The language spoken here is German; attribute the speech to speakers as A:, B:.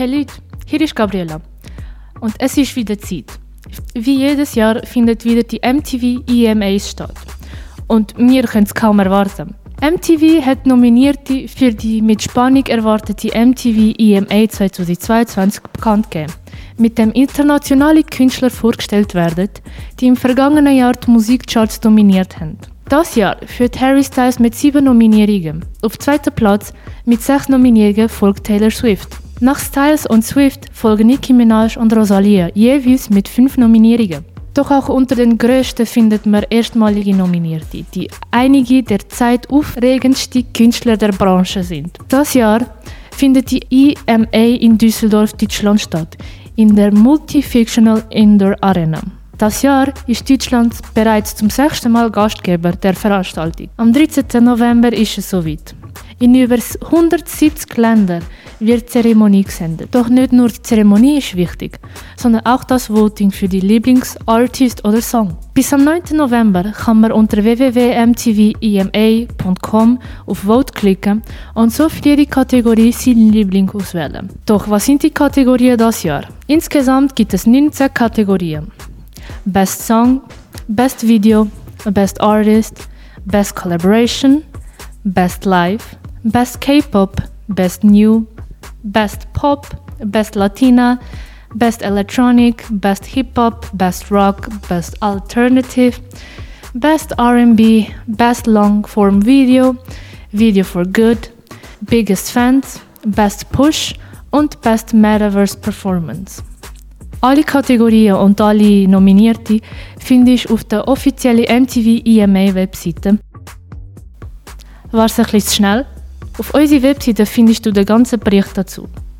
A: Hey Leute, hier ist Gabriela. Und es ist wieder Zeit. Wie jedes Jahr findet wieder die MTV EMAs statt. Und wir können es kaum erwarten. MTV hat Nominierte für die mit Spannung erwartete MTV EMA 2022 bekannt gegeben, mit dem internationale Künstler vorgestellt werden, die im vergangenen Jahr die Musikcharts dominiert haben. Das Jahr führt Harry Styles mit sieben Nominierungen. Auf zweiter Platz mit sechs Nominierungen folgt Taylor Swift. Nach Styles und Swift folgen Nicki Minaj und Rosalia, jeweils mit fünf Nominierungen. Doch auch unter den größten findet man erstmalige Nominierte, die einige der Zeit aufregendste Künstler der Branche sind. Das Jahr findet die EMA in Düsseldorf, Deutschland statt, in der Multifictional Indoor Arena. Das Jahr ist Deutschland bereits zum sechsten Mal Gastgeber der Veranstaltung. Am 13. November ist es soweit. In über 170 Ländern wird Zeremonie gesendet. Doch nicht nur die Zeremonie ist wichtig, sondern auch das Voting für die Lieblingsartist oder Song. Bis am 9. November kann man unter www.mtvema.com auf Vote klicken und so für jede Kategorie seinen Liebling auswählen. Doch was sind die Kategorien das Jahr? Insgesamt gibt es 19 Kategorien. Best Song, Best Video, Best Artist, Best Collaboration, Best Live, Best K-Pop, Best New, Best Pop, Best Latina, Best Electronic, Best Hip Hop, Best Rock, Best Alternative, Best RB, Best Long Form Video, Video for Good, Biggest Fans, Best Push und Best Metaverse Performance. Alle Kategorien und alle Nominierte findest du auf der offiziellen MTV EMA Webseite. War es ein bisschen zu schnell? Auf unserer Webseite findest du den ganzen Bericht dazu.